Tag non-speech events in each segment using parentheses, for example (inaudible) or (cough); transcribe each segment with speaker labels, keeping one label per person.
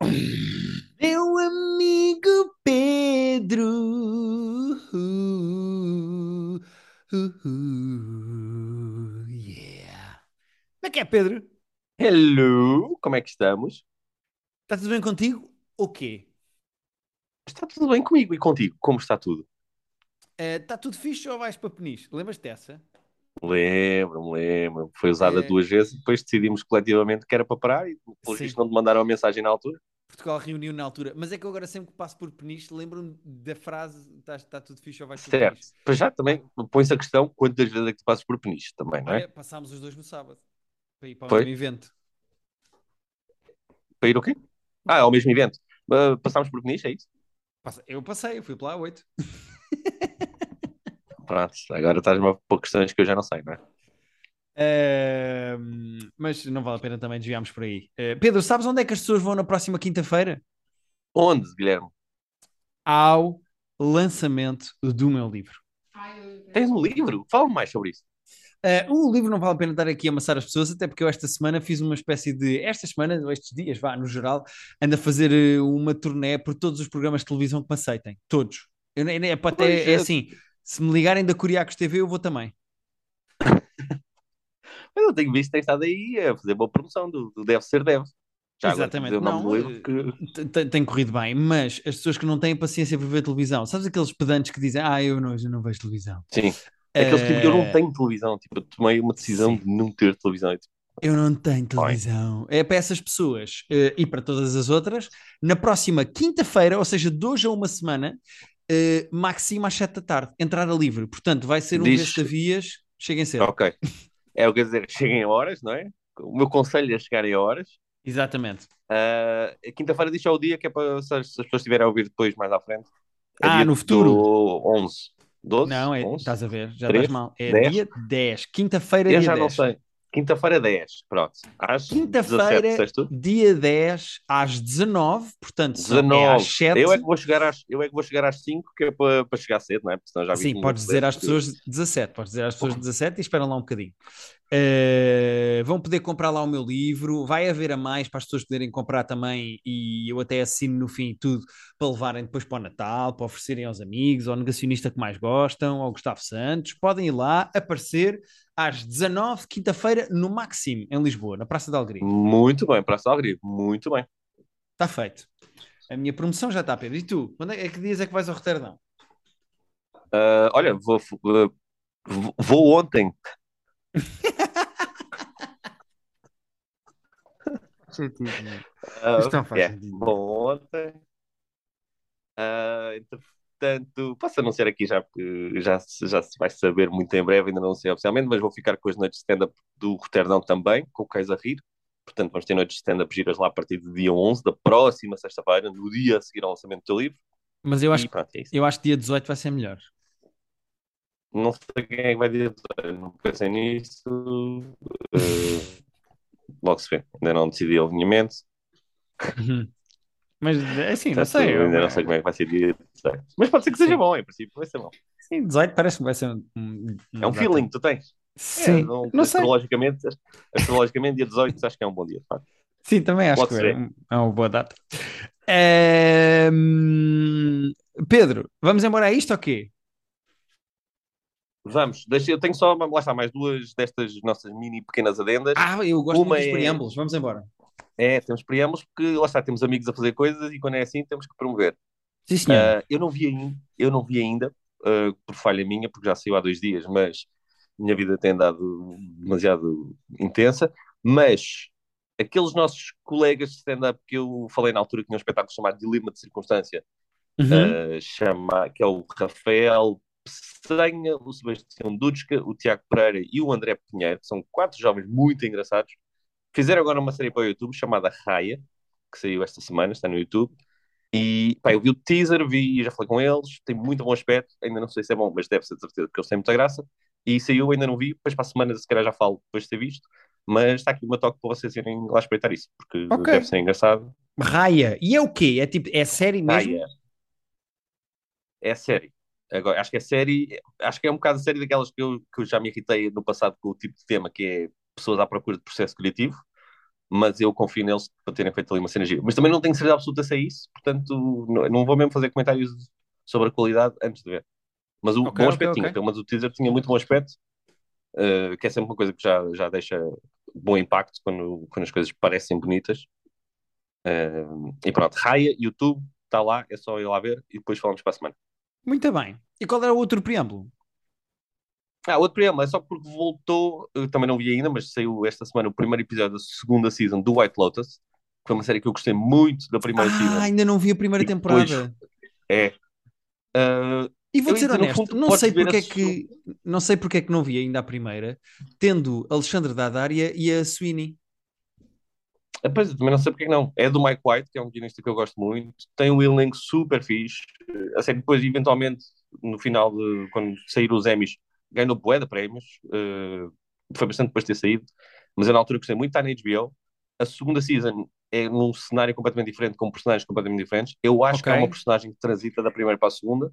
Speaker 1: Meu amigo Pedro. Uh, uh, yeah. Como é que é, Pedro?
Speaker 2: Hello, como é que estamos?
Speaker 1: Está tudo bem contigo? O quê?
Speaker 2: Está tudo bem comigo e contigo? Como está tudo?
Speaker 1: Está tudo fixe ou vais para Peniche? Lembras-te dessa?
Speaker 2: Lembro-me, lembro Foi usada
Speaker 1: Eh,
Speaker 2: duas vezes, depois decidimos coletivamente que era para parar e, pelos
Speaker 1: sim,
Speaker 2: vistos, não te mandaram a mensagem na altura.
Speaker 1: Portugal reuniu na altura. Mas é que eu agora sempre que passo por Peniche lembro-me da frase está está tudo fixe ou vais para
Speaker 2: Certo. Para já também põe-se a questão quantas vezes é que tu passas por Peniche também, não é?
Speaker 1: olha, passámos os dois no sábado para ir para o
Speaker 2: Foi?
Speaker 1: mesmo evento.
Speaker 2: Para ir o quê? Ah, ao mesmo evento. Ah, passámos por Peniche, é isso?
Speaker 1: Eu passei, eu fui para lá 8. (laughs)
Speaker 2: Pronto, agora estás-me a pôr questões que eu já não sei, não é?
Speaker 1: Mas não vale a pena também desviarmos por aí. Eh, Pedro, sabes onde é que as pessoas vão na próxima quinta-feira?
Speaker 2: Onde, Guilherme?
Speaker 1: Ao lançamento do meu livro.
Speaker 2: Tens um livro? Fala-me mais sobre isso.
Speaker 1: Eh, o livro não vale a pena estar aqui a amassar as pessoas, até porque eu esta semana fiz uma espécie de. Esta semana, ou estes dias, vá, no geral, ando a fazer eh, uma turnê por todos os programas de televisão que me aceitem. Todos. Eu, nem- é, para
Speaker 2: Pois,
Speaker 1: até, é assim: se me ligarem da Curiacos TV, eu vou também. (laughs)
Speaker 2: Mas eu tenho visto que tens estado aí a fazer boa promoção do, do Deve Ser Deve. Já agora
Speaker 1: Exatamente,
Speaker 2: do
Speaker 1: não, eh,
Speaker 2: que
Speaker 1: tem, tem- tem corrido bem, mas as pessoas que não têm paciência para ver televisão, sabes aqueles pedantes que dizem, ah, eu não, eu não vejo televisão.
Speaker 2: Sim. Aqueles tipo, eu não
Speaker 1: Eh,
Speaker 2: tenho televisão, tipo, eu tomei uma decisão
Speaker 1: sim,
Speaker 2: de não ter televisão. Tipo,
Speaker 1: eu não tenho
Speaker 2: bem,
Speaker 1: televisão. É para essas pessoas eh, e para todas as outras. Na próxima quinta-feira, ou seja, de hoje a uma semana, eh, máximo às sete da tarde, entrada livre. Portanto, vai ser um
Speaker 2: diz,
Speaker 1: Vestavias, cheguem cedo.
Speaker 2: ok. É o que dizer, cheguem a horas, não é? O meu conselho é chegarem a horas.
Speaker 1: Exatamente.
Speaker 2: A quinta-feira diz só o dia, que é para se as, pessoas estiverem a ouvir depois, mais à frente. É
Speaker 1: Ah, no futuro.
Speaker 2: do 11, 12,
Speaker 1: Não, é,
Speaker 2: 11,
Speaker 1: estás a ver, já estás
Speaker 2: 3,
Speaker 1: mal. É
Speaker 2: 10.
Speaker 1: dia 10, quinta-feira,
Speaker 2: Eu
Speaker 1: dia
Speaker 2: já não
Speaker 1: 10.
Speaker 2: sei. Quinta-feira 10, pronto. Às 17,
Speaker 1: Quinta-feira, dia 10, às 19, portanto, são, é às
Speaker 2: 19.
Speaker 1: 7.
Speaker 2: Eu é que vou chegar às, eu é que vou chegar às 5, que é para, para chegar cedo, não é? Porque senão já vi
Speaker 1: Sim, podes dizer às pessoas 17, podes dizer às pessoas 17 e esperam lá um bocadinho. Eh, vão poder comprar lá o meu livro, vai haver a mais para as pessoas poderem comprar também e eu até assino no fim tudo para levarem depois para o Natal, para oferecerem aos amigos, ao negacionista que mais gostam, ao Gustavo Santos. Podem ir lá aparecer às 19, quinta-feira, no Maxime, em Lisboa, na Praça da Alegria.
Speaker 2: Muito bem, Praça Algrivo, muito bem.
Speaker 1: Está feito. A minha promoção já está, Pedro. E tu? Quando é, é que dias é que vais ao Roterdão?
Speaker 2: Ah, olha, vou, vou, vou ontem. (laughs) Ah,
Speaker 1: Isto não faz
Speaker 2: é,
Speaker 1: sentido.
Speaker 2: vou ontem. Ah, entretanto, posso anunciar aqui já, porque já, se- já se vai saber muito em breve, ainda não sei oficialmente, mas vou ficar com as noites de stand-up do Roterdão também, com o Cais a Rir. Portanto, vamos ter noites de stand-up giras lá a partir do dia 11, da próxima sexta-feira, no dia a seguir ao lançamento do teu livro.
Speaker 1: Mas eu acho,
Speaker 2: E pronto, é
Speaker 1: eu acho que dia 18 vai ser melhor.
Speaker 2: Não sei quem é que vai dizer, não pensei nisso. (laughs) Logo se vê, ainda não decidi o alinhamento.
Speaker 1: Uhum. Mas assim, não sei. eu-
Speaker 2: ainda não sei como é que vai ser dia 18. Mas pode ser que seja
Speaker 1: Sim.
Speaker 2: bom, em princípio vai ser bom.
Speaker 1: Sim, 18 parece que vai ser um, um-
Speaker 2: É um feeling que tu tens. É,
Speaker 1: Sim,
Speaker 2: não,
Speaker 1: não sei.
Speaker 2: astrologicamente, astrologicamente, dia 18 acho que é um bom dia. de facto.
Speaker 1: Sim, também acho
Speaker 2: Pode
Speaker 1: que é, um- é uma boa data. É, Pedro, vamos embora a isto ou quê?
Speaker 2: Vamos, deixa, eu tenho só, lá está, mais duas destas nossas mini pequenas adendas.
Speaker 1: Ah, eu gosto
Speaker 2: Uma
Speaker 1: muito dos
Speaker 2: é-
Speaker 1: preâmbulos. Vamos embora.
Speaker 2: É, temos preâmbulos porque lá está, temos amigos a fazer coisas e quando é assim temos que promover.
Speaker 1: Sim, senhor.
Speaker 2: Ah, eu não vi ainda, eu não vi ainda, ah, por falha minha, porque já saiu há dois dias, mas minha vida tem andado demasiado intensa. Mas aqueles nossos colegas de stand-up que eu falei na altura que tinham um espetáculo chamado Dilema de Circunstância,
Speaker 1: Uhum.
Speaker 2: ah, chama, que é o Rafael Pessanha, o Sebastião Dudsca, o Tiago Pereira e o André Pinheiro, que são quatro jovens muito engraçados. Fizeram agora uma série para o YouTube chamada Raia, que saiu esta semana, está no YouTube. E pá, eu vi o teaser, vi, já falei com eles, tem muito bom aspecto, ainda não sei se é bom, mas deve ser de certeza que eles têm muita graça. E saiu, ainda não vi, depois para a semana se calhar já falo depois de ter visto, mas está aqui uma toque para vocês irem lá espreitar isso, porque
Speaker 1: Ok.
Speaker 2: deve ser engraçado.
Speaker 1: Raia. E é o quê? É tipo, é série mesmo?
Speaker 2: Raia. É série. Agora, acho que é série, acho que é um bocado a série daquelas que eu, que eu já me irritei no passado com o tipo de tema que é pessoas à procura de processo criativo. mas eu confio neles para terem feito ali uma gira. Mas também não tenho certeza absoluta se é isso, portanto, não, não vou mesmo fazer comentários sobre a qualidade antes de ver. Mas o
Speaker 1: Ok,
Speaker 2: bom aspecto tinha,
Speaker 1: ok.
Speaker 2: pelo menos o teaser tinha muito bom aspecto, eh, que é sempre uma coisa que já, já deixa bom impacto quando, quando as coisas parecem bonitas. Eh, e pronto, Raya, YouTube, está lá, é só ir lá ver e depois falamos para a semana.
Speaker 1: Muito bem. E qual era o outro preâmbulo?
Speaker 2: Ah, outro problema, é só porque voltou, eu também não vi ainda, mas saiu esta semana o primeiro episódio da segunda season do White Lotus, que foi uma série que eu gostei muito da primeira
Speaker 1: Ah,
Speaker 2: season.
Speaker 1: ainda não vi a primeira
Speaker 2: depois-
Speaker 1: temporada.
Speaker 2: É. Ah,
Speaker 1: E vou dizer honesto,
Speaker 2: fundo,
Speaker 1: não sei porque é que não sei porque é que não vi ainda a primeira, tendo Alexandre Daddaria e a Sweeney.
Speaker 2: Ah, Pois, eu também não sei porque que não. É do Mike White, que é um guionista que eu gosto muito. Tem um elenco super fixe. A série depois, eventualmente, no final, de, quando saíram os Emmys, ganhou bué de prémios. Uh, foi bastante depois de ter saído. Mas eu na altura gostei muito, está na HBO. A segunda season é num cenário completamente diferente, com personagens completamente diferentes. Eu acho que há
Speaker 1: Ok.
Speaker 2: uma personagem que transita da primeira para a segunda.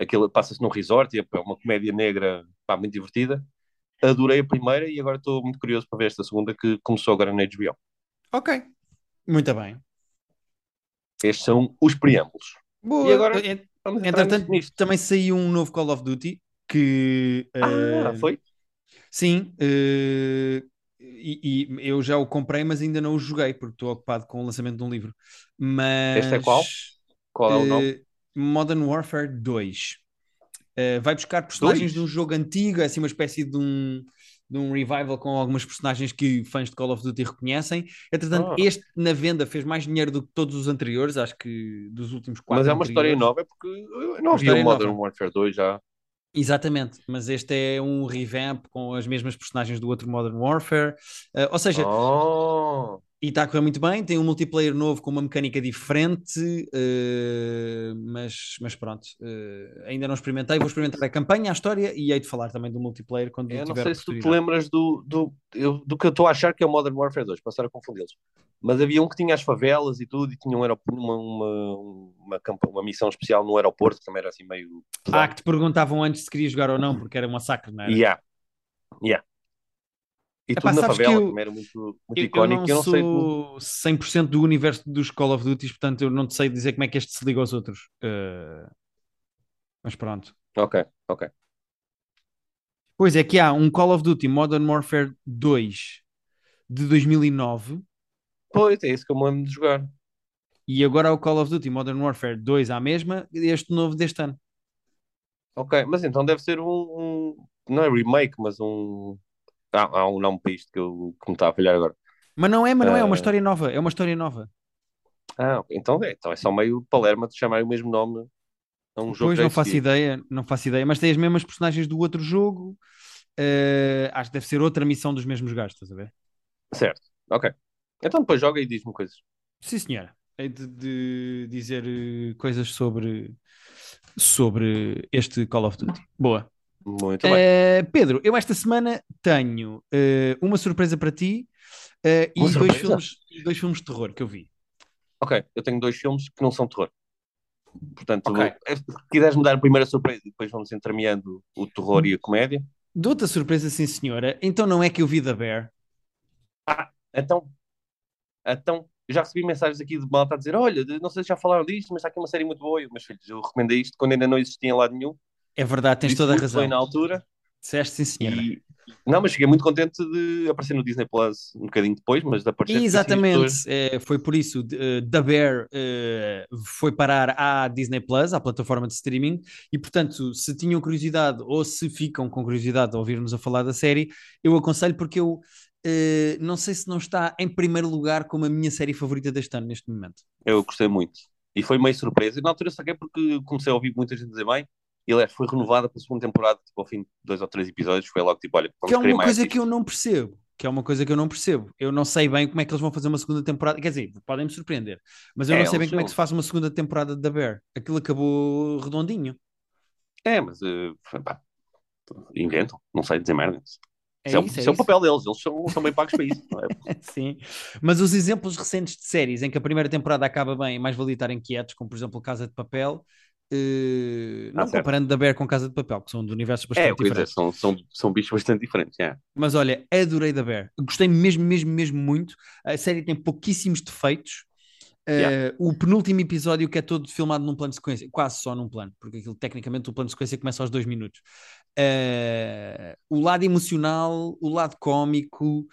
Speaker 2: Aquilo passa-se num resort e é uma comédia negra pá, muito divertida. Adorei a primeira e agora estou muito curioso para ver esta segunda que começou agora na HBO.
Speaker 1: Ok. Muito bem.
Speaker 2: Estes são os preâmbulos.
Speaker 1: Boa.
Speaker 2: E agora-
Speaker 1: Ent- Entretanto,
Speaker 2: nisto.
Speaker 1: também saiu um novo Call of Duty que
Speaker 2: Ah,
Speaker 1: eh,
Speaker 2: foi?
Speaker 1: Sim, eh, e, e eu já o comprei, mas ainda não o joguei porque estou ocupado com o lançamento de um livro. Mas
Speaker 2: Este é qual? Qual é o nome?
Speaker 1: eh, Modern Warfare 2. Eh, vai buscar personagens
Speaker 2: Dois?
Speaker 1: de um jogo antigo, é assim uma espécie de um, de um revival com algumas personagens que fãs de Call of Duty reconhecem. Entretanto,
Speaker 2: Ah.
Speaker 1: este na venda fez mais dinheiro do que todos os anteriores, acho que dos últimos quatro
Speaker 2: Mas é uma história
Speaker 1: anteriores.
Speaker 2: nova, é porque eu não
Speaker 1: história
Speaker 2: o Modern
Speaker 1: nova.
Speaker 2: Warfare 2 já.
Speaker 1: Exatamente, mas este é um revamp com as mesmas personagens do outro Modern Warfare. Eh, ou seja,
Speaker 2: Oh,
Speaker 1: e está a correr muito bem. Tem um multiplayer novo com uma mecânica diferente, eh, mas, mas pronto, eh, ainda não experimentei. Vou experimentar a campanha, a história e hei de falar também do multiplayer quando
Speaker 2: eu não
Speaker 1: tiver
Speaker 2: sei se tu te lembras do, do, eu- do que eu estou a achar que é o Modern Warfare 2, passar a confundi-los. Mas havia um que tinha as favelas e tudo, e tinha um aeroporto, uma, uma, uma, uma missão especial no aeroporto, que também era assim meio.
Speaker 1: Ah,
Speaker 2: pesado.
Speaker 1: que te perguntavam antes se querias jogar ou não, porque era um massacre, não era?
Speaker 2: Yeah. Yeah. E
Speaker 1: Epá,
Speaker 2: tudo na favela,
Speaker 1: eu-
Speaker 2: também era muito, muito
Speaker 1: Eu, eu
Speaker 2: icónico.
Speaker 1: não
Speaker 2: Eu não sei.
Speaker 1: sou 100% do universo dos Call of Duty, portanto eu não sei dizer como é que este se liga aos outros. Eh, mas pronto.
Speaker 2: Ok, ok.
Speaker 1: Pois é que há um Call of Duty Modern Warfare 2 de 2009
Speaker 2: Pois, é isso que eu me lembro de jogar.
Speaker 1: e agora há o Call of Duty Modern Warfare 2 à mesma, este novo deste ano.
Speaker 2: Ok, mas então deve ser um, um- não é remake, mas um. Ah, há um nome para isto que, eu, que me está a falhar agora.
Speaker 1: Mas não é, mas não é, é uma
Speaker 2: Ah.
Speaker 1: história nova, é uma história nova.
Speaker 2: Ah, então é, então é só meio palerma de chamar o mesmo nome a um jogo
Speaker 1: Pois não faço ideia, não faço ideia, mas tem as mesmas personagens do outro jogo. Eh, acho que deve ser outra missão dos mesmos gajos, estás a ver?
Speaker 2: Certo, ok. Então depois joga e diz-me coisas.
Speaker 1: Sim, senhora. Hei de, de dizer eh, coisas sobre, sobre este Call of Duty. Boa.
Speaker 2: Muito bem.
Speaker 1: Eh, Pedro, eu esta semana tenho eh, uma surpresa para ti eh, e dois filmes, dois filmes de terror que eu vi.
Speaker 2: Ok, eu tenho dois filmes que não são terror. Portanto,
Speaker 1: Ok.
Speaker 2: vou- se quiseres me dar a primeira surpresa e depois vamos entremeando o terror e a comédia.
Speaker 1: Dou-te a surpresa, sim senhora. Então não é que eu vi da Bear.
Speaker 2: Então, então já recebi mensagens aqui de malta a dizer: Olha, não sei se já falaram disto, mas está aqui uma série muito boa. E, Meus filhos, eu recomendei isto quando ainda não existia em lado nenhum.
Speaker 1: É verdade, tens
Speaker 2: Disse
Speaker 1: toda a razão.
Speaker 2: bem na altura.
Speaker 1: Disseste sim senhora.
Speaker 2: E... Não, mas fiquei muito contente de aparecer no Disney Plus um bocadinho depois, mas de aparecer
Speaker 1: Exatamente,
Speaker 2: pessoas-
Speaker 1: eh, foi por isso. eh, Da Bear eh, foi parar à Disney Plus, à plataforma de streaming, e portanto, se tinham curiosidade ou se ficam com curiosidade de ouvir-nos a falar da série, eu aconselho porque eu eh, não sei se não está em primeiro lugar como a minha série favorita deste ano, neste momento.
Speaker 2: Eu gostei muito. E foi meio surpresa. E na altura saquei porque comecei a ouvir muita gente dizer bem. E aliás, foi renovada para a segunda temporada, tipo, ao fim de dois ou três episódios. Foi logo tipo, olha, vamos
Speaker 1: Que é uma coisa que eu não percebo. Que é uma coisa que eu não percebo. Eu não sei bem como é que eles vão fazer uma segunda temporada. Quer dizer, podem me surpreender, mas eu
Speaker 2: É,
Speaker 1: não sei bem como é que se faz uma segunda temporada de da Bear. Aquilo acabou redondinho.
Speaker 2: É, mas eh, pá, inventam, não sei dizer merda.
Speaker 1: É
Speaker 2: Isso é,
Speaker 1: isso, é
Speaker 2: isso é o papel deles, eles são, são bem pagos para isso. é? (laughs)
Speaker 1: Sim, mas os exemplos recentes de séries em que a primeira temporada acaba bem e mais valia estar inquietos, como por exemplo Casa de Papel, Uh, não
Speaker 2: Ah,
Speaker 1: comparando da Bear com Casa de Papel, que são de universos
Speaker 2: É,
Speaker 1: bastante
Speaker 2: coisa,
Speaker 1: diferentes.
Speaker 2: são, são, são bichos bastante diferentes. é.
Speaker 1: Mas olha, adorei da Bear. Gostei mesmo, mesmo, mesmo muito. A série tem pouquíssimos defeitos. Uh,
Speaker 2: Yeah.
Speaker 1: O penúltimo episódio, que é todo filmado num plano de sequência, quase só num plano, porque aquilo, tecnicamente o plano de sequência começa aos dois minutos. Uh, o lado emocional, o lado cómico,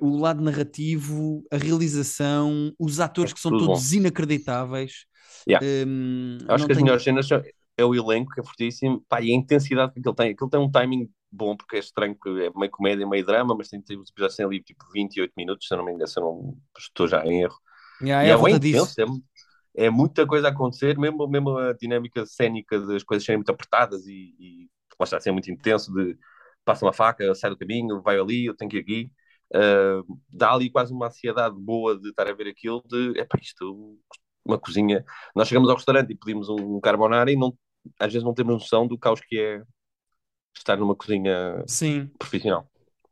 Speaker 1: o lado narrativo, a realização, os atores
Speaker 2: É
Speaker 1: que são todos inacreditáveis.
Speaker 2: Yeah.
Speaker 1: Um,
Speaker 2: Acho que as melhores cenas são- é o elenco, que é fortíssimo, pá, e a intensidade que ele tem. Aquilo tem um timing bom, porque é estranho, que é meio comédia, meio drama, mas tem os episódios têm ali tipo 28 minutos, se eu não me engano, se eu não estou já em erro.
Speaker 1: Yeah,
Speaker 2: E
Speaker 1: é
Speaker 2: é intenso, é, é muita coisa a acontecer, mesmo, mesmo a dinâmica cénica das coisas serem muito apertadas e, e lá está, ser muito intenso, de passa uma faca, sai do caminho, vai ali, eu tenho que ir aqui. Ah, dá ali quase uma ansiedade boa de estar a ver aquilo, de, é pá, isto, uma cozinha. Nós chegamos ao restaurante e pedimos um carbonara e não, às vezes não temos noção do caos que é estar numa cozinha
Speaker 1: Sim.
Speaker 2: profissional.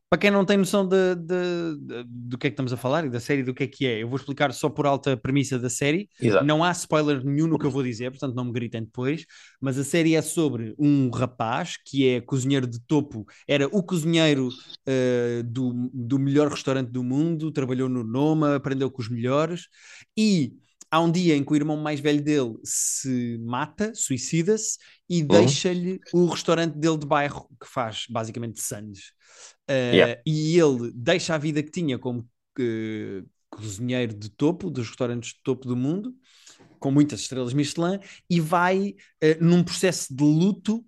Speaker 1: Para quem não tem noção de, de- de- do que é que estamos a falar e da série, do que é que é, eu vou explicar só por alta premissa da série.
Speaker 2: Exato.
Speaker 1: Não há spoiler nenhum no que eu vou dizer, portanto não me gritem depois. Mas a série é sobre um rapaz que é cozinheiro de topo, era o cozinheiro eh, do, do melhor restaurante do mundo, trabalhou no Noma, aprendeu com os melhores. E há um dia em que o irmão mais velho dele se mata, suicida-se e deixa-lhe o restaurante dele de bairro, que faz basicamente sandes. Uh,
Speaker 2: Yeah.
Speaker 1: E ele deixa a vida que tinha como eh, cozinheiro de topo, dos restaurantes de topo do mundo, com muitas estrelas Michelin, e vai eh, num processo de luto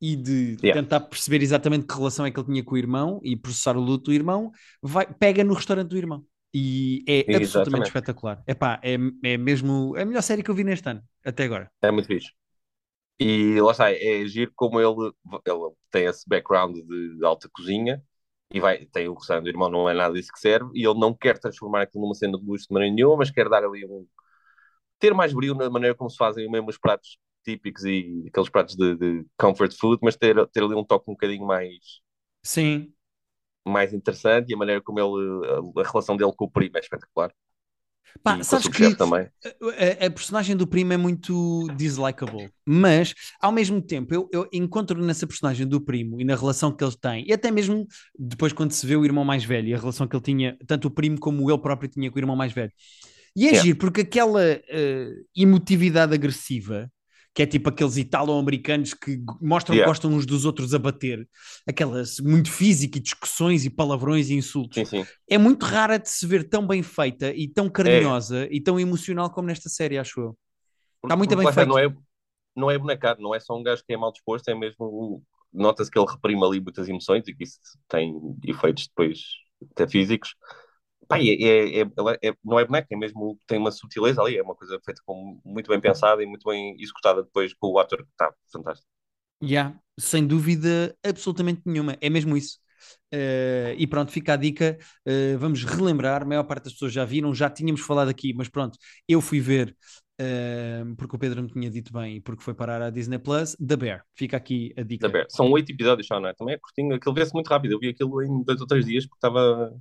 Speaker 1: e de
Speaker 2: Yeah.
Speaker 1: tentar perceber exatamente que relação é que ele tinha com o irmão e processar o luto do irmão, vai, pega no restaurante do irmão. E é absolutamente
Speaker 2: Exatamente.
Speaker 1: espetacular. Epá, é, é mesmo a melhor série que eu vi neste ano, até agora.
Speaker 2: É muito fixe. E lá está, é giro como ele, ele tem esse background de, de alta cozinha e vai, tem o restaurante do irmão, não é nada disso que serve, e ele não quer transformar aquilo numa cena de luxo de maneira nenhuma, mas quer dar ali um. ter mais brilho na maneira como se fazem mesmo os pratos típicos e aqueles pratos de, de comfort food, mas ter, ter ali um toque um bocadinho mais,
Speaker 1: Sim,
Speaker 2: mais interessante e a maneira como ele, a, a relação dele com o primo é espetacular.
Speaker 1: Pá,
Speaker 2: e
Speaker 1: sabes que
Speaker 2: também.
Speaker 1: a, a personagem do primo é muito dislikable, mas ao mesmo tempo eu, eu encontro nessa personagem do primo e na relação que eles têm, e até mesmo depois quando se vê o irmão mais velho e a relação que ele tinha, tanto o primo como ele próprio tinha com o irmão mais velho. E é
Speaker 2: Yeah.
Speaker 1: porque aquela eh, emotividade agressiva, que é tipo aqueles italo-americanos que mostram que
Speaker 2: Yeah.
Speaker 1: gostam uns dos outros a bater, aquelas muito física e discussões e palavrões e insultos
Speaker 2: Sim, sim.
Speaker 1: é muito rara de se ver tão bem feita e tão carinhosa e tão emocional como nesta série, acho eu. Está muito bem feito.
Speaker 2: Não é, não é bonecado, não é só um gajo que é mal disposto, é mesmo. Nota-se que ele reprime ali muitas emoções e que isso tem efeitos depois até físicos. Pá, é, é- é- ela é- não é boneco, é mesmo. Tem uma sutileza ali, é uma coisa feita com, muito bem pensada e muito bem executada depois com o ator que está fantástico.
Speaker 1: Yeah, sem dúvida absolutamente nenhuma, é mesmo isso. Eh, e pronto, fica a dica. eh, vamos relembrar. A maior parte das pessoas já viram, já tínhamos falado aqui, mas pronto, eu fui ver eh, porque o Pedro me tinha dito bem e porque foi parar à Disney Plus. The Bear, fica aqui a dica.
Speaker 2: Da Bear. São oito episódios só, não é? Também é curtinho, aquilo vê-se muito rápido. Eu vi aquilo em dois ou três dias porque estava.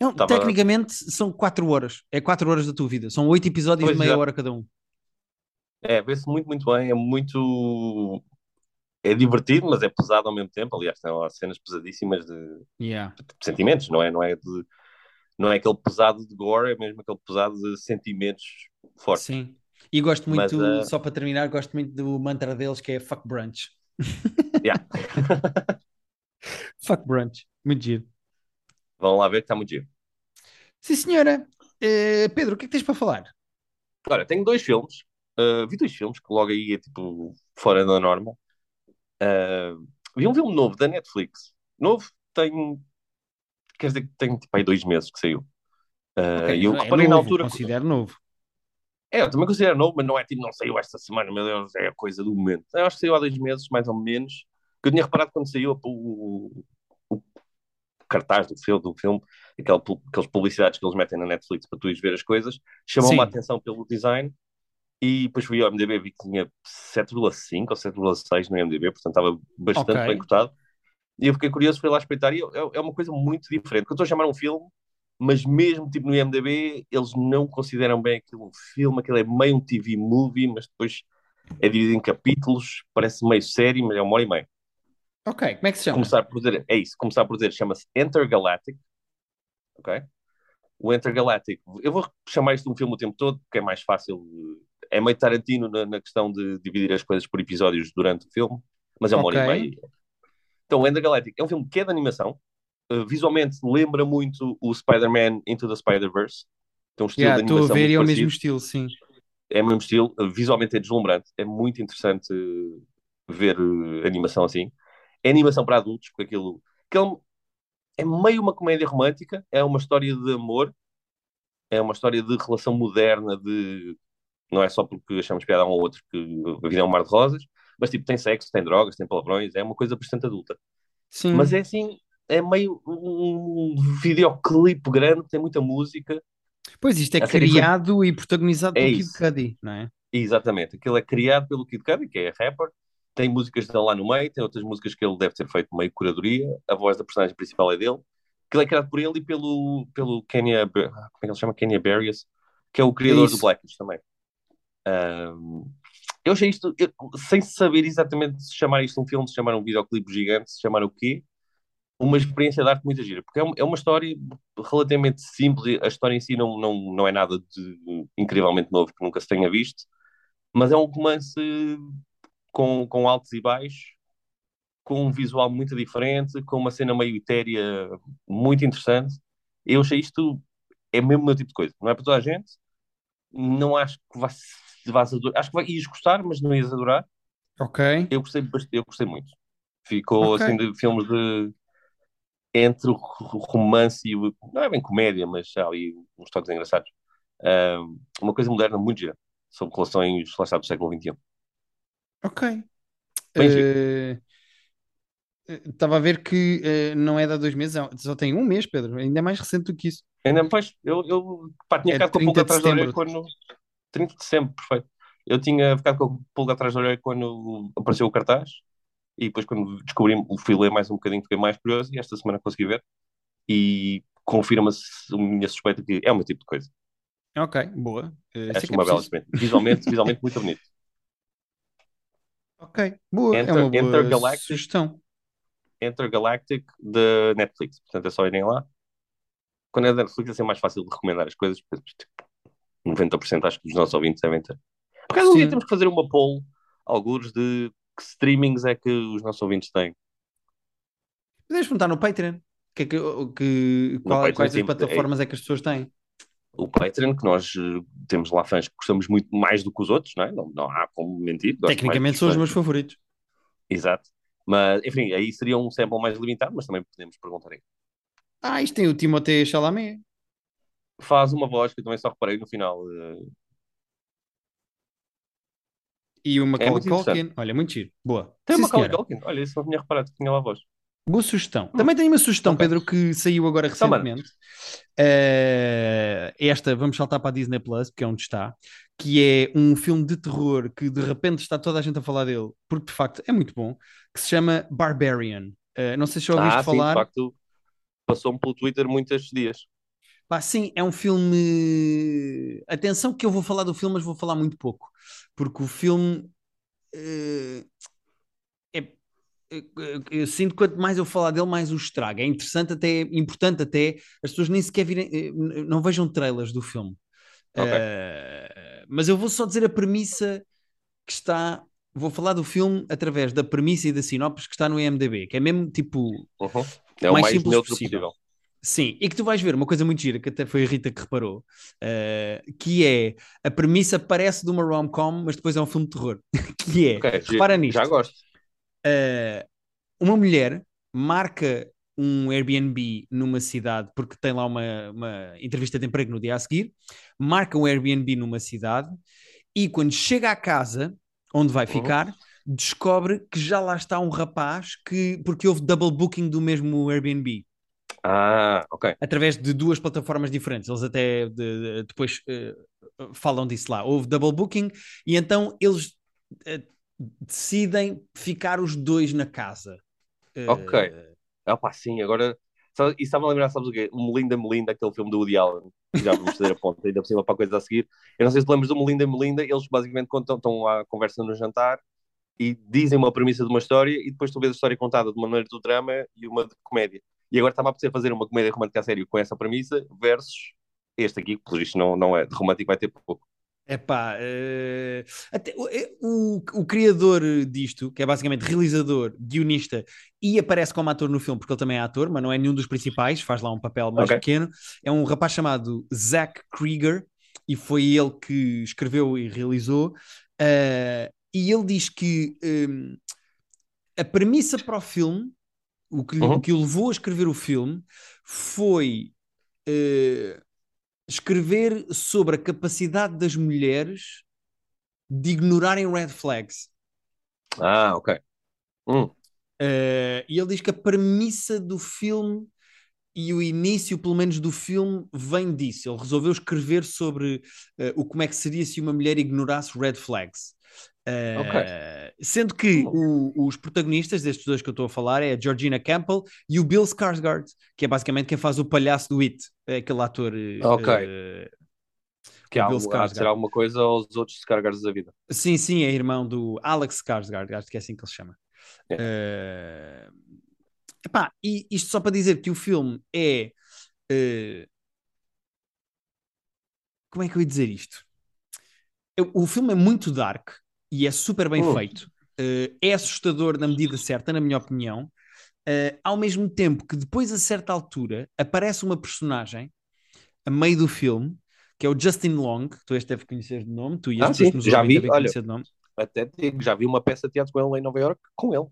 Speaker 1: Não,
Speaker 2: Tava-
Speaker 1: tecnicamente são 4 horas, é 4 horas da tua vida, são 8 episódios
Speaker 2: Pois,
Speaker 1: de meia
Speaker 2: exato.
Speaker 1: hora cada um.
Speaker 2: É, vê-se muito, muito bem, é muito. É divertido, mas é pesado ao mesmo tempo. Aliás, tem lá cenas pesadíssimas de,
Speaker 1: Yeah.
Speaker 2: de sentimentos, não é? Não é, de, não é aquele pesado de gore, é mesmo aquele pesado de sentimentos fortes.
Speaker 1: Sim. E gosto
Speaker 2: Mas,
Speaker 1: muito,
Speaker 2: uh,
Speaker 1: só para terminar, gosto muito do mantra deles que é fuck brunch.
Speaker 2: Yeah. (laughs)
Speaker 1: Fuck brunch. Muito giro.
Speaker 2: Vão lá ver que está muito giro.
Speaker 1: Sim, senhora. Eh, Pedro, o que é que tens para falar?
Speaker 2: Olha, tenho dois filmes. Uh, vi dois filmes que logo aí é tipo fora da norma. Uh, vi um filme novo da Netflix. Novo, tem. Quer dizer que tem tipo aí dois meses que saiu. Uh,
Speaker 1: Ok,
Speaker 2: e eu
Speaker 1: é
Speaker 2: reparei na
Speaker 1: novo,
Speaker 2: altura.
Speaker 1: considero novo.
Speaker 2: É, eu também considero novo, mas não é tipo, não saiu esta semana, meu Deus, é a coisa do momento. Eu acho que saiu há dois meses, mais ou menos. Que eu tinha reparado quando saiu o cartaz do filme, do filme aquele, aquelas publicidades que eles metem na Netflix para tu ires ver as coisas, chamou-me a atenção pelo design. E depois fui ao MDB vi que tinha 7,5 ou 7,6 no MDB, portanto estava bastante
Speaker 1: Ok.
Speaker 2: bem cotado. E eu fiquei curioso, fui lá espreitar, e é, uma coisa muito diferente. Que eu estou a chamar um filme, mas mesmo tipo no IMDB, eles não consideram bem aquilo um filme, aquilo é meio um TV movie, mas depois É dividido em capítulos, parece meio série, mas é uma hora e meia.
Speaker 1: Ok, como é que se chama?
Speaker 2: Começar por dizer, é isso, começar por dizer, chama-se Intergalactic. Ok? O Intergalactic, eu vou chamar isto de um filme o tempo todo, porque é mais fácil. É meio Tarantino na, na questão de dividir as coisas por episódios durante o filme, mas é uma hora e meia. Então, o Intergalactic é um filme que é de animação. Uh, visualmente lembra muito o Spider-Man Into the Spider-Verse. Tem um estilo
Speaker 1: Yeah,
Speaker 2: de
Speaker 1: Estou a
Speaker 2: animação
Speaker 1: ver é o mesmo estilo, sim.
Speaker 2: É o mesmo estilo, uh, visualmente é deslumbrante. É muito interessante uh, ver animação assim. É animação para adultos, porque aquilo, aquilo é meio uma comédia romântica, é uma história de amor, é uma história de relação moderna, de não é só porque achamos piada a um ou outro que a vida é um mar de rosas, mas tipo, tem sexo, tem drogas, tem palavrões, é uma coisa bastante adulta.
Speaker 1: Sim.
Speaker 2: Mas é assim, é meio um videoclipe grande, tem muita música.
Speaker 1: Pois isto é
Speaker 2: A foi-
Speaker 1: criado e protagonizado
Speaker 2: É
Speaker 1: pelo Kid
Speaker 2: isso.
Speaker 1: Cudi, não é?
Speaker 2: Exatamente, aquilo é criado pelo Kid Cudi, que é rapper, tem músicas dele lá no meio, tem outras músicas que ele deve ter feito meio curadoria, a voz da personagem principal é dele, aquilo é criado por ele e pelo, pelo Kenya, Bar- como é que ele se chama? Kenya Barrios, que é o criador
Speaker 1: isso.
Speaker 2: do Blackish também. Ahm, eu achei isto, eu- sem saber exatamente se chamar isto um filme, se chamar um videoclipe gigante, se chamar o quê, uma experiência de arte muito gira, porque é uma, é uma história relativamente simples, a história em si não, não, não é nada de incrivelmente novo que nunca se tenha visto, mas é um romance com, com altos e baixos, com um visual muito diferente, com uma cena meio etérea muito interessante. Eu achei isto, é mesmo o meu tipo de coisa, não é para toda a gente, não acho que vá, vás adorar, acho que vai, ias gostar, mas não ias adorar.
Speaker 1: Ok.
Speaker 2: Eu gostei, eu gostei muito. Ficou
Speaker 1: Ok.
Speaker 2: assim de filmes de entre o romance e o. Não é bem comédia, mas há ali uns toques engraçados. Uma coisa moderna muito gira sobre relações lá está, do século XXI.
Speaker 1: Ok. Eh, eh, Estava a ver que eh, não é de há dois meses, é- só tem um mês, Pedro. Ainda é mais recente do que isso.
Speaker 2: Ainda faz. Eu, eu pá, tinha
Speaker 1: É
Speaker 2: ficado com a
Speaker 1: 30
Speaker 2: pulga atrás da orelha
Speaker 1: setembro.
Speaker 2: quando. 30 de dezembro, perfeito. Eu tinha ficado com a pulga atrás da orelha quando apareceu o cartaz e depois, quando descobri, fui ler mais um bocadinho, fiquei mais curioso e esta semana consegui ver e confirma-se a minha suspeita que é o meu tipo de coisa.
Speaker 1: Ok, boa. É
Speaker 2: Acho
Speaker 1: que é
Speaker 2: uma bela
Speaker 1: preciso.
Speaker 2: experiência. Visualmente, visualmente muito bonito. (laughs)
Speaker 1: Ok, boa. É uma boa
Speaker 2: Intergalactic.
Speaker 1: sugestão.
Speaker 2: Intergalactic da Netflix. Portanto, é só irem lá. Quando é da Netflix, é sempre mais fácil de recomendar as coisas. porque, tipo, 90% acho que dos nossos ouvintes devem ter. Por acaso, um dia temos que fazer uma poll, alguns, de que streamings é que os nossos ouvintes têm.
Speaker 1: Podes perguntar no Patreon. Que é que, que, qual-
Speaker 2: Patreon,
Speaker 1: quais as
Speaker 2: sim,
Speaker 1: plataformas é que as pessoas têm?
Speaker 2: O Patreon, que nós eh, temos lá fãs que gostamos muito mais do que os outros, não é? Não, não há como mentir.
Speaker 1: Tecnicamente são os meus favoritos.
Speaker 2: Exato. Mas, enfim, aí seria um sample mais limitado, mas também podemos perguntar aí.
Speaker 1: Ah, isto tem o Timothée Chalamet.
Speaker 2: Faz uma voz que eu também só reparei no final. eh,
Speaker 1: E o Macaulay
Speaker 2: interessante.
Speaker 1: Culkin. Olha, muito giro. Boa.
Speaker 2: Tem
Speaker 1: Sim,
Speaker 2: uma Macaulay
Speaker 1: senhora.
Speaker 2: Culkin. Olha, isso não tinha reparado que tinha lá a voz.
Speaker 1: Boa sugestão. Também tenho uma sugestão,
Speaker 2: Ok.
Speaker 1: Pedro, que saiu agora
Speaker 2: Então,
Speaker 1: recentemente. Eh, esta, vamos saltar para a Disney Plus, que é onde está, que é um filme de terror que de repente está toda a gente a falar dele, porque de facto é muito bom, que se chama Barbarian. Eh, não sei se já ouviste
Speaker 2: ah, sim,
Speaker 1: falar.
Speaker 2: de facto, passou-me pelo Twitter muitos dias.
Speaker 1: Pá, sim, é um filme. Atenção, que eu vou falar do filme, mas vou falar muito pouco, porque o filme é- Eu sinto que quanto mais eu falar dele, mais o estraga. É interessante, até importante, até as pessoas nem sequer virem, eh, n- não vejam trailers do filme.
Speaker 2: Ok.
Speaker 1: Eh, mas eu vou só dizer a premissa que está. Vou falar do filme através da premissa e da sinopse que está no IMDb, que é mesmo tipo
Speaker 2: Uhum. É o
Speaker 1: mais
Speaker 2: mais
Speaker 1: simples possível.
Speaker 2: possível.
Speaker 1: Sim, e que tu vais ver uma coisa muito gira, que até foi a Rita que reparou, eh, que é a premissa parece de uma rom-com, mas depois é um filme de terror. (laughs) que é,
Speaker 2: Ok,
Speaker 1: repara nisto,
Speaker 2: Já gosto.
Speaker 1: Eh, uma mulher marca um Airbnb numa cidade, porque tem lá uma, uma entrevista de emprego no dia a seguir, marca um Airbnb numa cidade e quando chega à casa onde vai
Speaker 2: Uhum.
Speaker 1: ficar, descobre que já lá está um rapaz que, porque houve double booking do mesmo Airbnb
Speaker 2: Ah, ok.
Speaker 1: através de duas plataformas diferentes. Eles até de- de- depois eh, falam disso lá. Houve double booking e então eles eh, decidem ficar os dois na casa.
Speaker 2: Ok. Ah, pá, sim, agora E estava a lembrar, sabes o quê? O Melinda Melinda, aquele filme do Woody Allen, que já vamos fazer a ponta, ainda por cima para a coisa a seguir. Eu não sei se lembras do Melinda Melinda, eles basicamente contam, estão à conversa no jantar e dizem uma premissa de uma história e depois tu vês a história contada de uma maneira do drama e uma de comédia. E agora está-me a apetecer fazer uma comédia romântica a sério com essa premissa versus este aqui, que por isso não, não é de romântico, vai ter pouco.
Speaker 1: Epá, eh, até, o, eh, o, o criador disto, que é basicamente realizador, guionista e aparece como ator no filme, porque ele também é ator, mas não é nenhum dos principais, faz lá um papel mais
Speaker 2: Ok.
Speaker 1: pequeno. É um rapaz chamado Zach Krieger e foi ele que escreveu e realizou. eh, e ele diz que hum, a premissa para o filme, o que,
Speaker 2: Uhum.
Speaker 1: o que o levou a escrever o filme, foi eh, escrever sobre a capacidade das mulheres de ignorarem red flags.
Speaker 2: Ah, ok. Hum,
Speaker 1: Eh, e ele diz que a premissa do filme e o início, pelo menos, do filme vem disso. Ele resolveu escrever sobre eh, o como é que seria se uma mulher ignorasse red flags. Eh,
Speaker 2: Ok.
Speaker 1: Sendo que o- os protagonistas destes dois que eu estou a falar é a Georgina Campbell e o Bill Skarsgård, que é basicamente quem faz o palhaço do It, é aquele ator. eh,
Speaker 2: Ok.
Speaker 1: eh,
Speaker 2: que há, há de ser alguma coisa aos outros Skarsgårds da vida.
Speaker 1: Sim, sim, é irmão do Alex Skarsgård, acho que é assim que ele se chama.
Speaker 2: É.
Speaker 1: Eh, epá, e isto só para dizer que o filme é. eh, como é que eu ia dizer isto? O filme é muito dark e é super bem
Speaker 2: Hum.
Speaker 1: feito. Eh, é assustador na medida certa, na minha opinião. Eh, ao mesmo tempo que depois, a certa altura, aparece uma personagem a meio do filme, que é o Justin Long, que tu este deve conhecer de nome, tu e
Speaker 2: Ah, sim, já
Speaker 1: ouvem
Speaker 2: vi, olha.
Speaker 1: conhecer de nome.
Speaker 2: Até digo, já vi uma peça de teatro com ele em Nova York com ele.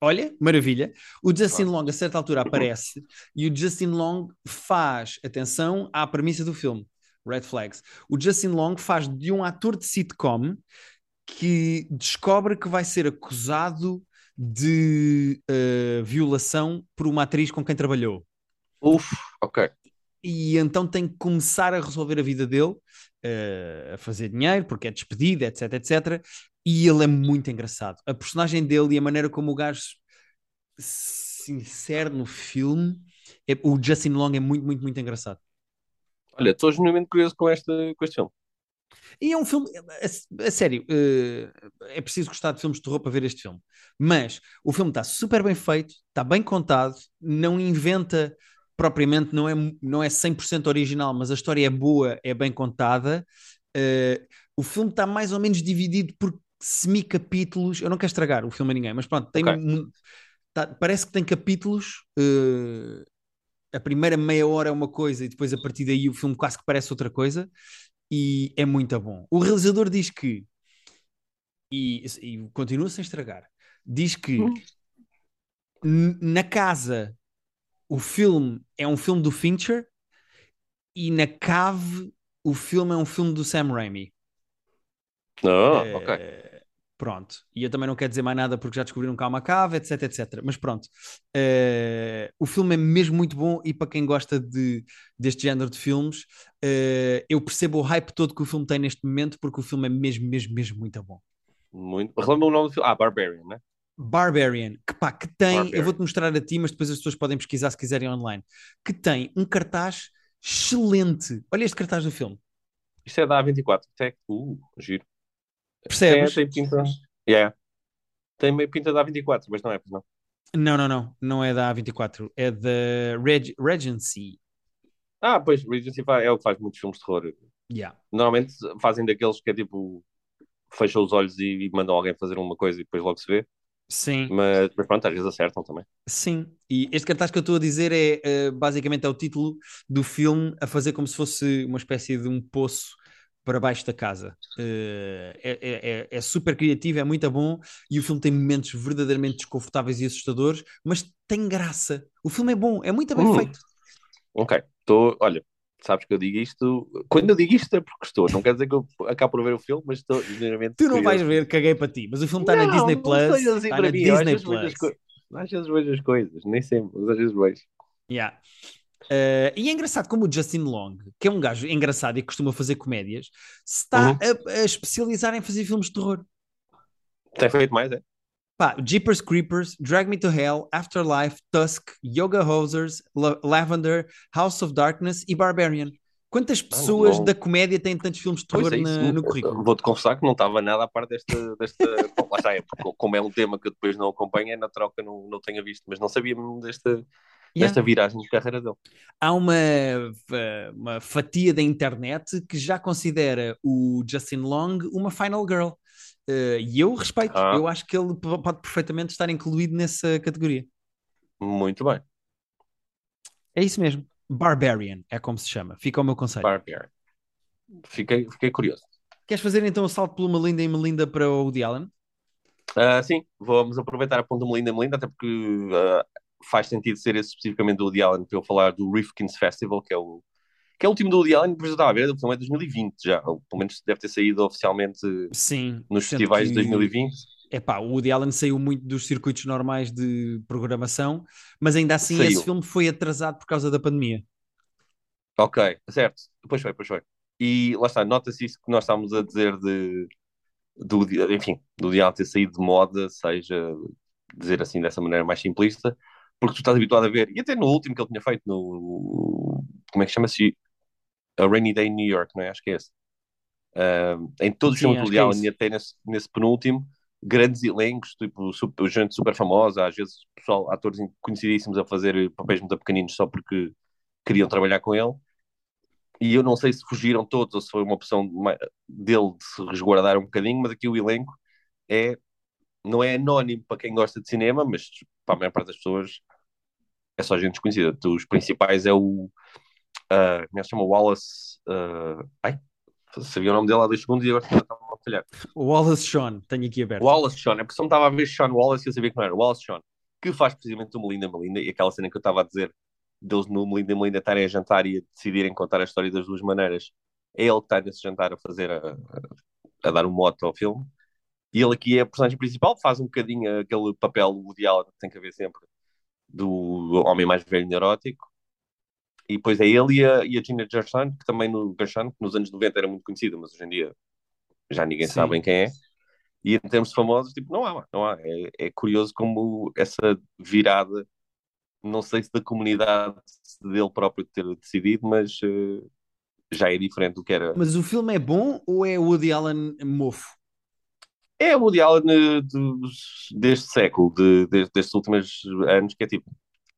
Speaker 1: Olha, maravilha. O Justin. Long, a certa altura, aparece e o Justin Long faz, atenção à premissa do filme, Red Flags. O Justin Long faz de um ator de sitcom que descobre que vai ser acusado de eh, violação por uma atriz com quem trabalhou.
Speaker 2: Uf, ok.
Speaker 1: E então tem que começar a resolver a vida dele, eh, a fazer dinheiro, porque é despedido, etc, etc. E ele é muito engraçado. A personagem dele e a maneira como o gajo se insere no filme, é- o Justin Long é muito, muito, muito engraçado.
Speaker 2: Olha, estou genuinamente curioso com este, com este filme.
Speaker 1: E é um filme, a, a sério, eh, é preciso gostar de filmes de terror para ver este filme. Mas o filme está super bem feito, está bem contado, não inventa propriamente, não é, não é 100% original, mas a história é boa, é bem contada. Eh, o filme está mais ou menos dividido por semi-capítulos. Eu não quero estragar o filme a ninguém, mas pronto, tem
Speaker 2: Ok.
Speaker 1: mu- tá- parece que tem capítulos. eh, a primeira meia hora é uma coisa e depois a partir daí o filme quase que parece outra coisa e é muito bom. O realizador diz que, e, e continua sem estragar, diz que
Speaker 2: Hum.
Speaker 1: na casa o filme é um filme do Fincher e na cave o filme é um filme do Sam Raimi.
Speaker 2: Ah,
Speaker 1: Eh,
Speaker 2: ok.
Speaker 1: Pronto. E eu também não quero dizer mais nada porque já descobriram que há uma cave, etc, etc. Mas pronto. Eh, o filme é mesmo muito bom e para quem gosta de, deste género de filmes, eh, eu percebo o hype todo que o filme tem neste momento porque o filme é mesmo, mesmo, mesmo muito bom.
Speaker 2: Muito. Relembra o nome do filme? Ah, Barbarian, né?
Speaker 1: Barbarian, que pá, que tem, eu
Speaker 2: Barbarian.
Speaker 1: vou-te mostrar a ti, mas depois as pessoas podem pesquisar se quiserem online, que tem um cartaz excelente. Olha este cartaz do filme.
Speaker 2: Isto é da A24. Até, uh, giro.
Speaker 1: Percebes?
Speaker 2: É, tem pinta. Yeah. Tem meio pinta da A24, mas não é, pois não.
Speaker 1: Não, não, não. Não é da A24, é da Reg Regency.
Speaker 2: Ah, pois, Regency é o que faz muitos filmes de terror.
Speaker 1: Yeah.
Speaker 2: Normalmente fazem daqueles que é tipo. Fecham os olhos e, e mandam alguém fazer uma coisa e depois logo se vê.
Speaker 1: Sim,
Speaker 2: Mas, mas pronto, às vezes acertam também.
Speaker 1: sim. E este cartaz que eu estou a dizer é eh, basicamente é o título do filme a fazer como se fosse uma espécie de um poço para baixo da casa. Eh, é, é- é- é super criativo, é muito bom e o filme tem momentos verdadeiramente desconfortáveis e assustadores, mas tem graça. O filme é bom, é muito bem
Speaker 2: Hum.
Speaker 1: feito.
Speaker 2: Ok. Estou, olha, sabes que eu digo isto. Quando eu digo isto é porque estou. Não quer dizer que eu acabo por ver o filme, mas estou genuinamente.
Speaker 1: Tu não vais
Speaker 2: curioso.
Speaker 1: ver, caguei para ti, mas o filme está na Disney Plus.
Speaker 2: assim
Speaker 1: Está na
Speaker 2: mim,
Speaker 1: Disney
Speaker 2: vezes vejo as
Speaker 1: Plus.
Speaker 2: Às vezes vejo as coisas, nem sempre, mas às vezes vejo.
Speaker 1: Yeah. Eh, e é engraçado como o Justin Long, que é um gajo engraçado e costuma fazer comédias, se está
Speaker 2: Uhum.
Speaker 1: a, a especializar em fazer filmes de terror.
Speaker 2: Tem feito mais, é?
Speaker 1: Pá, Jeepers Creepers, Drag Me to Hell, Afterlife, Tusk, Yoga Hosers, La Lavender, House of Darkness e Barbarian. Quantas pessoas
Speaker 2: não-
Speaker 1: da comédia têm tantos filmes de terror
Speaker 2: é
Speaker 1: na- no currículo?
Speaker 2: Vou-te confessar que não estava nada à parte desta. (laughs) desta... Lá está, é, porque como é um tema que eu depois não acompanho, é natural que eu não, não tenha visto, mas não sabia mesmo desta,
Speaker 1: Yeah.
Speaker 2: desta viragem de carreira dele.
Speaker 1: Há uma, uma fatia da internet que já considera o Justin Long uma Final Girl. Eh, e eu respeito,
Speaker 2: Ah.
Speaker 1: eu acho que ele pode perfeitamente estar incluído nessa categoria.
Speaker 2: Muito bem.
Speaker 1: É isso mesmo. Barbarian é como se chama. Fica o meu conselho.
Speaker 2: Barbarian. Fiquei, fiquei curioso.
Speaker 1: Queres fazer então o salto pelo Melinda e Melinda para o Woody Allen?
Speaker 2: Ah, sim, vamos aproveitar a ponta Melinda Melinda, até porque ah, faz sentido ser esse especificamente do Woody Allen para eu falar do Rifkin's Festival, que é o, que é o último do Woody Allen, depois eu estava a ver, o filme é de 2020 já, ou pelo menos deve ter saído oficialmente
Speaker 1: Sim.
Speaker 2: nos festivais de
Speaker 1: que-
Speaker 2: 2020.
Speaker 1: Epá, o Woody Allen saiu muito dos circuitos normais de programação, mas ainda assim
Speaker 2: Saiu.
Speaker 1: esse filme foi atrasado por causa da pandemia.
Speaker 2: Ok, certo. Pois foi, pois foi. E lá está, nota-se isso que nós estávamos a dizer de, do, enfim, do dia ter saído de moda, seja dizer assim dessa maneira mais simplista, porque tu estás habituado a ver, e até no último que ele tinha feito, no. Como é que chama-se? A Rainy Day in New York, não é? Acho que é esse. Ah, em todos os filmes do Woody
Speaker 1: é
Speaker 2: Allen e até nesse, nesse penúltimo, grandes elencos, tipo super, gente super famosa, às vezes pessoal, atores conhecidíssimos a fazer papéis muito pequeninos só porque queriam trabalhar com ele. E eu não sei se fugiram todos ou se foi uma opção dele de se resguardar um bocadinho, mas aqui o elenco é, não é anónimo para quem gosta de cinema, mas para a maior parte das pessoas é só gente desconhecida. Os principais é o. ah, como é que se chama? Wallace. ah, ai, sabia o nome dele há dois segundos e agora estava a falhar.
Speaker 1: O Wallace Shawn, tenho aqui aberto.
Speaker 2: Wallace Shawn, é porque só me estava a ver Sean Wallace e eu sabia que não era. Wallace Shawn, que faz precisamente o Melinda Melinda e aquela cena que eu estava a dizer deles no Melinda Melinda estarem a jantar e a decidirem contar a história das duas maneiras. É ele que está nesse jantar a fazer, a, a- a dar um mote ao filme. E ele aqui é a personagem principal, faz um bocadinho aquele papel o diálogo que tem que haver sempre do homem mais velho neurótico. E depois é ele e a, e a Gina Gershon, que também no Gershon, que nos anos 90 era muito conhecida, mas hoje em dia já ninguém
Speaker 1: Sim.
Speaker 2: sabe quem é. E em termos famosos, tipo, não há, não há. É, é curioso como essa virada, não sei se da comunidade se dele próprio ter decidido, mas eh, já é diferente do que era.
Speaker 1: Mas o filme é bom ou é o Woody Allen mofo?
Speaker 2: É o Allen eh, dos- deste século, de, de- destes últimos anos, que é tipo,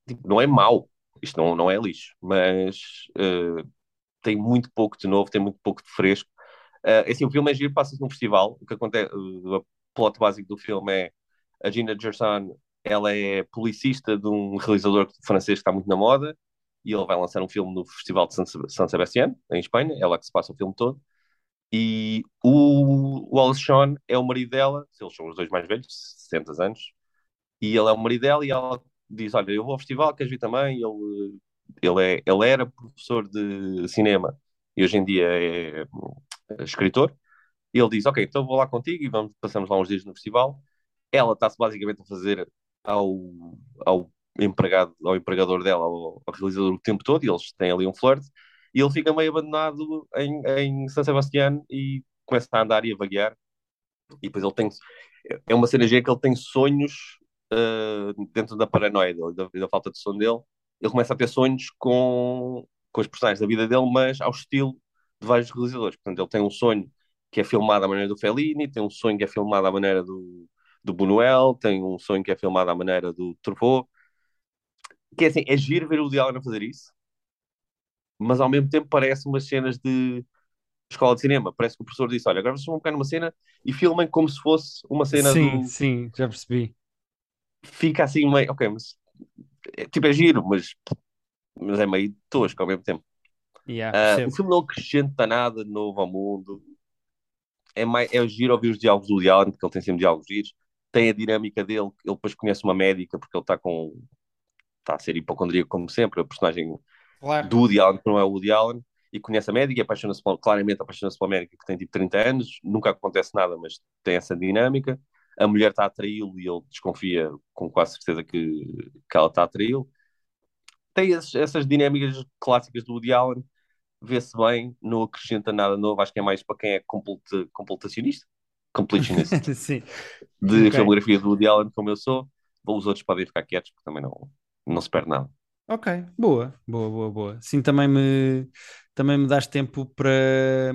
Speaker 2: tipo, não é mau, isto não, não é lixo, mas eh, tem muito pouco de novo, tem muito pouco de fresco. Eh, assim, o filme é giro, passa-se num festival, o que acontece, o plot básico do filme é a Gina Gershon, ela é publicista de um realizador francês que está muito na moda, e ele vai lançar um filme no Festival de San, San Sebastián, em Espanha, é lá que se passa o filme todo. E o Wallace Shawn é o marido dela, eles são os dois mais velhos, 60 anos, e ele é o marido dela, e ela diz: Olha, eu vou ao festival, queres vir também? Ele, ele, é, ele era professor de cinema e hoje em dia é, é escritor. E ele diz: Ok, então vou lá contigo e vamos, passamos lá uns dias no festival. Ela está-se basicamente a fazer ao, ao empregado, ao empregador dela, ao, ao realizador o tempo todo, e eles têm ali um flirt, e ele fica meio abandonado em, em San Sebastián e começa a andar e a vaguear. E depois ele tem. É uma cena gira que ele tem sonhos uh, dentro da paranoia dele, da, da, falta de sono dele. Ele começa a ter sonhos com, com os personagens da vida dele, mas ao estilo de vários realizadores. Portanto, ele tem um sonho que é filmado à maneira do Fellini, tem um sonho que é filmado à maneira do, do Buñuel, tem um sonho que é filmado à maneira do Truffaut. Que é assim, é giro ver o Woody a fazer isso, mas ao mesmo tempo parece umas cenas de escola de cinema. Parece que o professor disse: Olha, agora vocês vão pegar numa cena e filmem como se fosse uma cena
Speaker 1: sim,
Speaker 2: do.
Speaker 1: Sim, já percebi.
Speaker 2: Fica assim meio. Ok, mas. É, tipo, é giro, mas. Mas é meio tosco ao mesmo tempo.
Speaker 1: Yeah,
Speaker 2: uh, o filme não acrescenta nada de novo ao mundo. É, mais, é giro ouvir os diálogos do Woody Allen, porque ele tem sempre diálogos giros. Tem a dinâmica dele, ele depois conhece uma médica, porque ele está com. Está a ser hipocondríaco, como sempre. O personagem
Speaker 1: claro.
Speaker 2: do Woody Allen, que não é o Woody Allen, e conhece a médica e apaixona-se claramente apaixona-se pela médica, que tem tipo 30 anos, nunca acontece nada, mas tem essa dinâmica. A mulher está a atraí-lo e ele desconfia com quase certeza que, que ela está a atraí-lo. Tem esses, essas dinâmicas clássicas do Woody Allen, vê-se bem, não acrescenta nada novo, acho que é mais para quem é completacionista, completionist (laughs) de
Speaker 1: Ok.
Speaker 2: filmografia do Woody Allen, como eu sou. Os outros podem ficar quietos, porque também não, não se perde nada.
Speaker 1: Ok, boa, boa, boa, boa. Sim, também me, também me dás tempo para,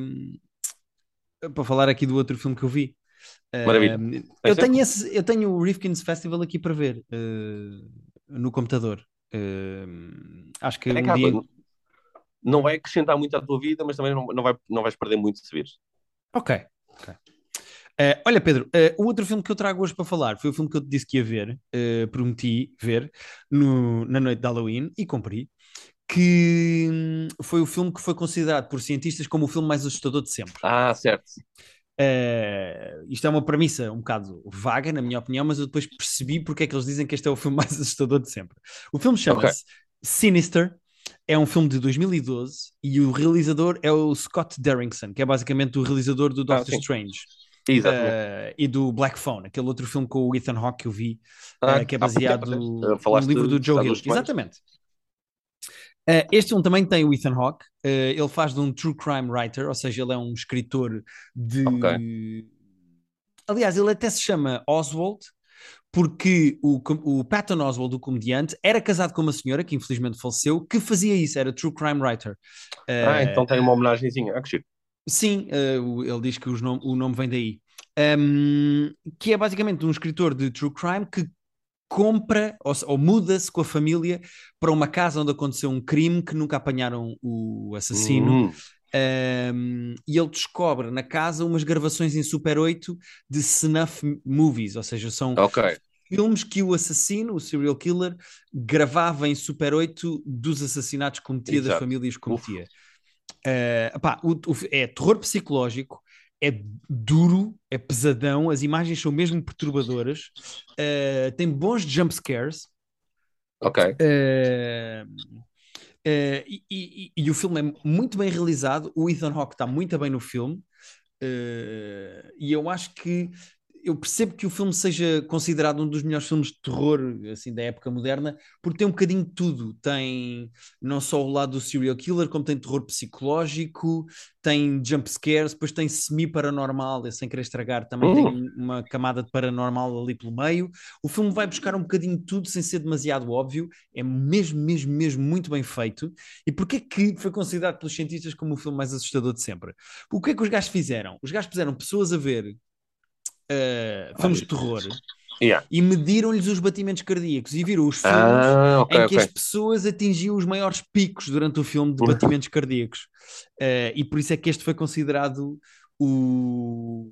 Speaker 1: para falar aqui do outro filme que eu vi.
Speaker 2: Maravilha. Tem
Speaker 1: eu, tenho esse, eu tenho o Rifkin's Festival aqui para ver uh, no computador. Um, acho que
Speaker 2: É
Speaker 1: um dia.
Speaker 2: Não vai acrescentar muito à tua vida, mas também não, não, vai, não vais perder muito se vires.
Speaker 1: Ok. Uh, olha, Pedro, uh, o outro filme que eu trago hoje para falar foi o filme que eu te disse que ia ver, uh, prometi ver no, na noite de Halloween e cumpri, que hum, foi o filme que foi considerado por cientistas como o filme mais assustador de sempre.
Speaker 2: Ah, certo.
Speaker 1: Uh, isto é uma premissa um bocado vaga, na minha opinião, mas eu depois percebi porque é que eles dizem que este é o filme (laughs) mais assustador de sempre. O filme chama-se Sinister, é um filme de 2012 e o realizador é o Scott Derrickson, que é basicamente o realizador do Doctor
Speaker 2: sim.
Speaker 1: Strange. Uh, e do Black Phone, aquele outro filme com o Ethan Hawke que eu vi,
Speaker 2: Ah,
Speaker 1: uh, que é baseado no livro do Joe Hill. Exatamente. Uh, este filme também tem o Ethan Hawke. Ele faz de um true crime writer, ou seja, ele é um escritor de. Aliás, ele até se chama Oswald, porque o, o Patton Oswald, o comediante, era casado com uma senhora que infelizmente faleceu, que fazia isso, era true crime writer.
Speaker 2: Ah, então tem uma homenagenzinha. Ah, que chique.
Speaker 1: Sim, o- ele diz que o nome vem daí. Um, que é basicamente um escritor de true crime que compra ou, ou muda-se com a família para uma casa onde aconteceu um crime que nunca apanharam o assassino.
Speaker 2: Hum,
Speaker 1: Um, e ele descobre na casa umas gravações em Super 8 de snuff movies, ou seja, são
Speaker 2: ok.
Speaker 1: filmes que o assassino, o serial killer, gravava em Super 8 dos assassinatos que cometia, das
Speaker 2: Exato.
Speaker 1: famílias que cometia. Eh, o- o- é terror psicológico, é duro, é pesadão, as imagens são mesmo perturbadoras, eh, tem bons jump scares.
Speaker 2: Ok.
Speaker 1: eh, e, e- e o filme é muito bem realizado. O Ethan Hawke está muito bem no filme, e eu acho que eu percebo que o filme seja considerado um dos melhores filmes de terror assim da época moderna, porque tem um bocadinho de tudo. Tem não só o lado do serial killer, como tem terror psicológico, tem jump scares, depois tem semi-paranormal, eu sem querer estragar, também tem uma camada de paranormal ali pelo meio. O filme vai buscar um bocadinho de tudo sem ser demasiado óbvio, é mesmo, mesmo, mesmo muito bem feito. E porquê que foi considerado pelos cientistas como o filme mais assustador de sempre? O que é que os gajos fizeram? Os gajos puseram pessoas a ver uh, filmes de terror
Speaker 2: Yeah.
Speaker 1: e mediram-lhes os batimentos cardíacos e viram os filmes
Speaker 2: Ah, ok,
Speaker 1: em que
Speaker 2: ok.
Speaker 1: as pessoas atingiam os maiores picos durante o filme de batimentos cardíacos. Uh, e por isso é que este foi considerado o,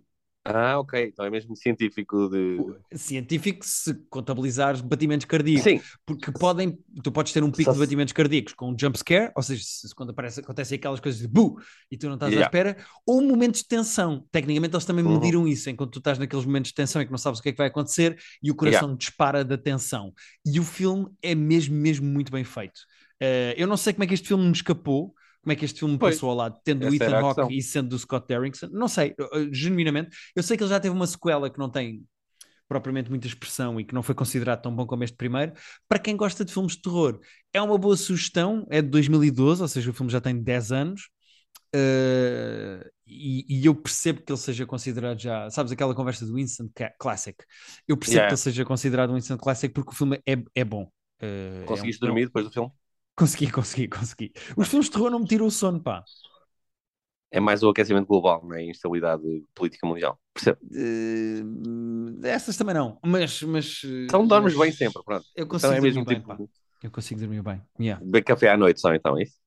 Speaker 2: Ah, ok. Então é mesmo científico de.
Speaker 1: científico se contabilizares batimentos cardíacos.
Speaker 2: Sim,
Speaker 1: Porque podem, tu podes ter um pico
Speaker 2: Só
Speaker 1: de batimentos cardíacos com um jump scare, ou seja, se, se quando aparece, acontecem aquelas coisas de bu e tu não estás à
Speaker 2: Yeah.
Speaker 1: espera, ou momentos de tensão. Tecnicamente eles também
Speaker 2: Uhum.
Speaker 1: mediram isso, enquanto tu estás naqueles momentos de tensão e que não sabes o que é que vai acontecer e o coração dispara da tensão. E o filme é mesmo, mesmo muito bem feito. Eh, eu não sei como é que este filme me escapou, como é que este filme
Speaker 2: Pois,
Speaker 1: passou ao lado, tendo o Ethan Hawke e sendo do Scott Derrickson. Não sei, genuinamente. Eu sei que ele já teve uma sequela que não tem propriamente muita expressão e que não foi considerado tão bom como este primeiro. Para quem gosta de filmes de terror, é uma boa sugestão, é de 2012, ou seja, o filme já tem 10 anos. eh, e, e eu percebo que ele seja considerado já, sabes, aquela conversa do Instant Classic. Eu percebo
Speaker 2: Yeah.
Speaker 1: que ele seja considerado um Instant Classic porque o filme é, é bom. Um-
Speaker 2: Conseguiste
Speaker 1: é um-
Speaker 2: dormir depois do filme?
Speaker 1: Consegui, consegui, consegui. Os filmes de terror não me tiram o sono, pá.
Speaker 2: É mais o aquecimento global, não é? A instabilidade política mundial. Percebo.
Speaker 1: Eh, essas também não, mas. mas
Speaker 2: Então dormes
Speaker 1: mas
Speaker 2: bem sempre, pronto.
Speaker 1: Eu
Speaker 2: Então
Speaker 1: consigo
Speaker 2: é mesmo
Speaker 1: dormir bem,
Speaker 2: tipo.
Speaker 1: Eu consigo dormir bem. Yeah.
Speaker 2: beber café à noite só, então, é isso?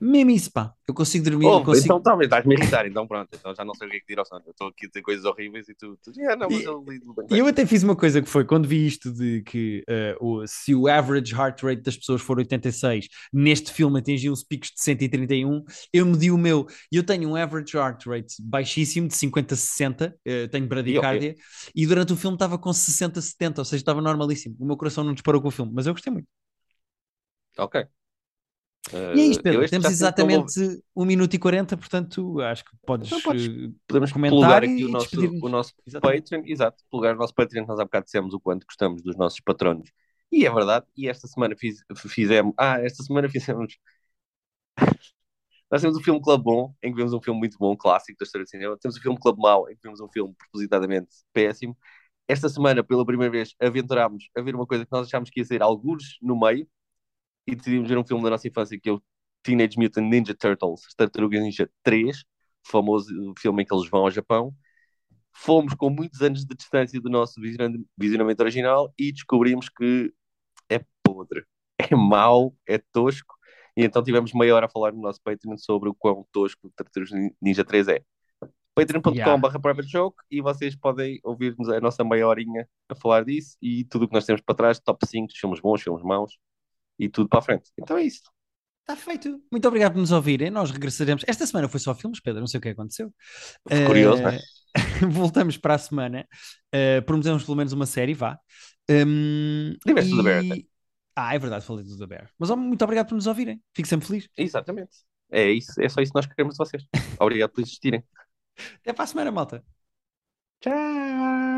Speaker 1: Mesmo isso, pá. Eu consigo dormir.
Speaker 2: Oh,
Speaker 1: eu consigo...
Speaker 2: Então tá, mas estás-me a irritar, então pronto. Então já não sei o que é que dir ao sono. Eu estou aqui a dizer coisas horríveis e tu. tu "Ah, não, mas
Speaker 1: E-
Speaker 2: eu lido bem.
Speaker 1: E eu até fiz uma coisa que foi quando vi isto de que eh, o, se o average heart rate das pessoas for 86, neste filme atingiu os picos de 131, eu medi o meu. E eu tenho um average heart rate baixíssimo, de 50 a 60, eh, tenho bradicárdia, e durante o filme estava com 60 a 70, ou seja, estava normalíssimo. O meu coração não disparou com o filme, mas eu gostei muito.
Speaker 2: Ok.
Speaker 1: E é isto,
Speaker 2: Uh,
Speaker 1: Pedro. Temos
Speaker 2: que
Speaker 1: exatamente 1 minuto e 40, portanto, acho que podes,
Speaker 2: Então podes
Speaker 1: eh,
Speaker 2: Podemos
Speaker 1: comentar e
Speaker 2: aqui o nosso, o nosso
Speaker 1: Exatamente.
Speaker 2: Patreon, exato, plugar o nosso Patreon, nós há bocado dissemos o quanto gostamos dos nossos patronos. E é verdade, e esta semana fiz, fizemos, ah, esta semana (laughs) fizemos, Nós temos o filme Clube Bom, em que vemos um filme muito bom, clássico da história do cinema. Temos o filme Clube Mau, em que vemos um filme propositadamente péssimo. Esta semana, pela primeira vez, aventurámos a ver uma coisa que nós achámos que ia ser algures no meio e decidimos ver um filme da nossa infância que é o Teenage Mutant Ninja Turtles, Tartarugas Ninja 3, famoso filme em que eles vão ao Japão. Fomos com muitos anos de distância do nosso visionamento original e descobrimos que é podre, é mau, é tosco e então tivemos meia hora a falar no nosso Patreon sobre o quão tosco o Tartarugas Ninja 3 é. patreon.com.br yeah. joke e vocês podem ouvir-nos a nossa meia horinha a falar disso e tudo o que nós temos para trás, top 5, filmes bons, filmes maus e tudo para a frente. Então é isso.
Speaker 1: Está feito. Muito obrigado por nos ouvirem. Nós regressaremos. Esta semana foi só filmes, Pedro. Não sei o que aconteceu.
Speaker 2: Uh, curioso, né? (laughs)
Speaker 1: voltamos para a semana. Uh, prometemos pelo menos uma série, vá.
Speaker 2: Um, Tiveste e... The Bear.
Speaker 1: Ah, é verdade, falei do The Bear. Mas oh, muito obrigado por nos ouvirem. Fico sempre feliz.
Speaker 2: Exatamente. É isso. É só isso que nós queremos de vocês. obrigado por existirem.
Speaker 1: Até para a semana, malta.
Speaker 2: Tchau.